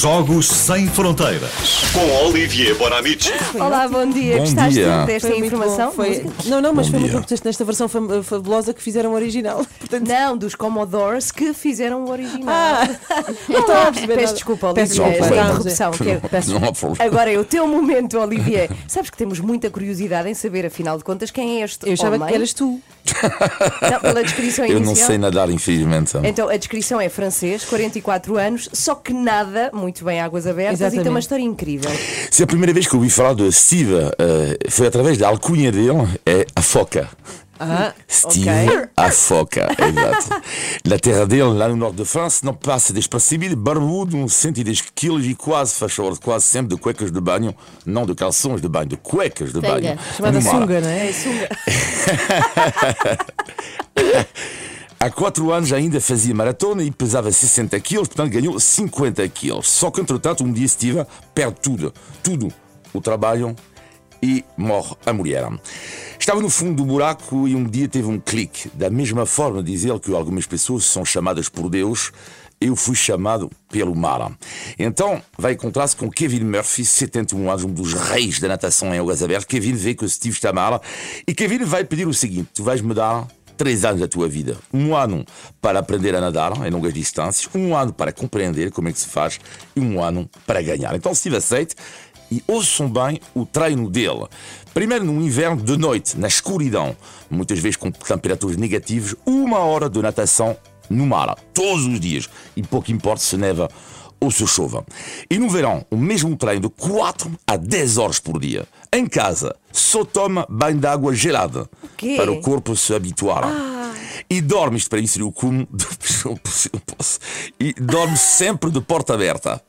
Jogos Sem Fronteiras. Com Olivier Bonamici. Olá, bom dia. Bom Gostaste dia. desta Foi muito informação? bom, foi- Não, não, mas Bom foi muito dia. bom que nesta versão fam- fabulosa que fizeram o original. Portanto, Não, dos Commodores que fizeram o original. ah, não estava a perceber Peço nada. desculpa, Peço Olivier, desculpa. interrupção. Peço Não há problema. Agora é o teu momento, Olivier. Sabes que temos muita curiosidade em saber, afinal de contas, quem é este Eu achava homem? que eras tu. Não, pela descrição Eu inicial. não sei nadar, infelizmente. Então, a descrição é francês, 44 anos, só que nada, muito bem águas abertas e tem Exatamente. uma história incrível. Se a primeira vez que eu ouvi falar de Steve eh, foi através da alcunha dele, é a foca. Ah, Steve, ok. a foca, exato. Na terra dele, lá no norte de França, não passa despercebido, barbudo, uns 110 quilos e quase faz favor, quase sempre de cuecas de banho, não de calções de banho, de cuecas de banho. chamada sunga, não é? Há quatro anos ainda fazia maratona e pesava 60 quilos, portanto ganhou 50 quilos. Só que, entretanto, um dia Steve perde tudo, tudo. O trabalho e morre a mulher. Estava no fundo do buraco e um dia teve um clique. Da mesma forma, diz ele que algumas pessoas são chamadas por Deus, eu fui chamado pelo mar. Então vai encontrar-se com Kevin Murphy, 71 anos, um dos reis da natação em águas abertas. Kevin vê que o Steve está mal e Kevin vai pedir o seguinte: tu vais me dar três anos da tua vida. Um ano para aprender a nadar em longas distâncias, um ano para compreender como é que se faz e um ano para ganhar. Então, Steve aceita e ouçam bem o treino dele. Primeiro no inverno, de noite, na escuridão, muitas vezes com temperaturas negativas, uma hora de natação no mar, todos os dias. E pouco importa se neva ou se chova. E no verão, o mesmo treino de 4 a 10 horas por dia. Em casa, só toma banho de água gelada quê? para o corpo se habituar. E dorme, isto para mim seria o cume, e dorme sempre de porta aberta.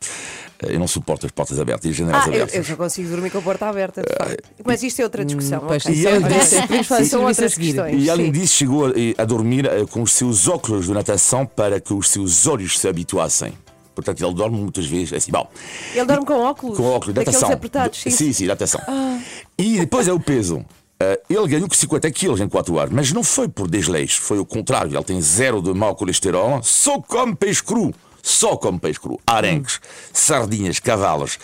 Eu não suporto as portas abertas e as janelas Ah, eu, abertas. eu só consigo dormir com a porta aberta, de facto. Mas isto é outra discussão. pois, ok. E além disso, São outras questões. e além disso, chegou a, a dormir eh, com os seus óculos de natação para que os seus olhos se habituassem. Portanto, ele dorme muitas vezes assim. Bom, Ele dorme com óculos? com óculos natação. apertados, sim. sim, sim, natação. E depois é o peso. Eh, ele ganhou 50 quilos em 4 horas, mas não foi por desleixo, foi o contrário. Ele tem zero de mau colesterol, só come peixe cru. Só come peixe cru, arenques, sardinhas, cavalos.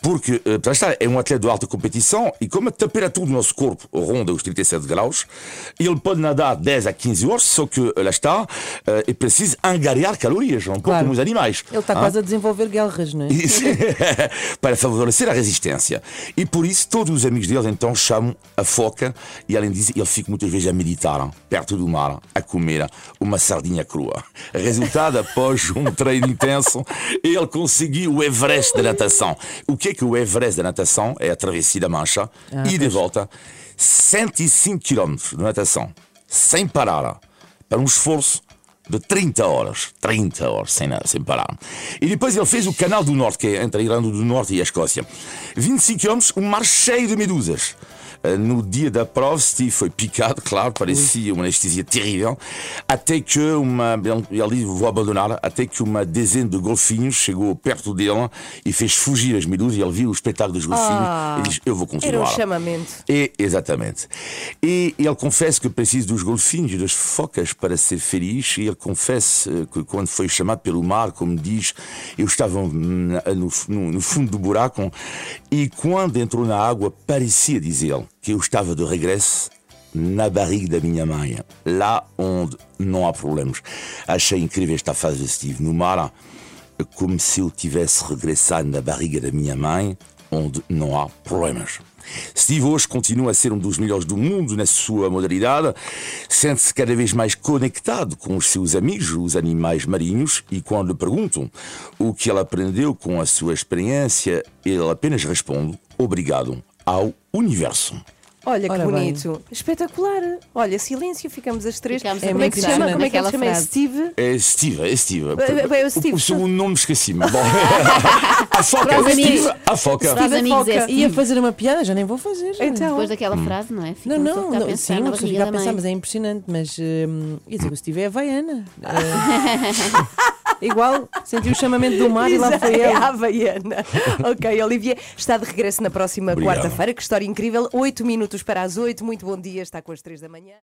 Porque, eh, para estar, é um atleta de alta competição e como a temperatura do nosso corpo ronda os 37 graus, ele pode nadar 10 a 15 horas, só que, eh, lá está, eh, é preciso angariar calorias, um pouco Claro. como os animais. Ele está Ah? quase a desenvolver guerras, não é? Para favorecer a resistência. E por isso todos os amigos dele então chamam a foca e além disso ele fica muitas vezes a meditar perto do mar, a comer uma sardinha crua. Resultado, após um treino intenso, ele conseguiu o Everest da natação. O que é que o Everest da natação? É a travessia da Mancha e de volta 105 km de natação, sem parar, para um esforço de 30 horas. 30 horas, sem sem parar. E depois ele fez o Canal do Norte, que é entre a Irlanda do Norte e a Escócia. 25 km, um mar cheio de medusas. Eh, No dia da prova, Steve foi picado, claro, parecia uma anestesia terrível, até que uma. Ele disse: Vou abandonar. Até que uma dezena de golfinhos chegou perto dele e fez fugir as medusas. Ele viu o espetáculo dos golfinhos e disse: Eu vou Era um continuar. chamamento. É, exatamente. E ele confessa que precisa dos golfinhos e das focas para ser feliz. E ele confessa eh, que quando foi chamado pelo mar, como diz, eu estava na- no, no- no fundo do buraco e quando entrou na água, parecia, diz ele, que eu estava de regresso na barriga da minha mãe, lá onde não há problemas. Achei incrível esta fase de Steve no mar, como se eu tivesse regressado na barriga da minha mãe, onde não há problemas. Steve hoje continua a ser um dos melhores do mundo na sua modalidade, sente-se cada vez mais conectado com os seus amigos, os animais marinhos, e quando lhe perguntam o que ele aprendeu com a sua experiência, ele apenas responde: Obrigado ao universo. Olha que Ora bem. bonito. Espetacular. Olha, silêncio, ficamos as três. Ficamos Como a é que se chama? Como é que ele se chama? É frase. Steve? É Steve, é Steve. É- é o Steve. O segundo nome esqueci-me. A foca, Para os Steve, amigos. a foca. Para os Steve é Foca. Steve. Ia fazer uma piada, já nem vou fazer. Então. Depois daquela frase, não é? Fica Não, não, que não pensar sim, fica a pensar, mas é impressionante. Mas hum, ia dizer que o Steve é havaiana. Eh, igual, sentiu o chamamento do mar e lá foi É ele. a Havaiana. ok, Olivier está de regresso na próxima quarta-feira. Que história incrível. Oito minutos para as oito. Muito bom dia. Está com as três da manhã.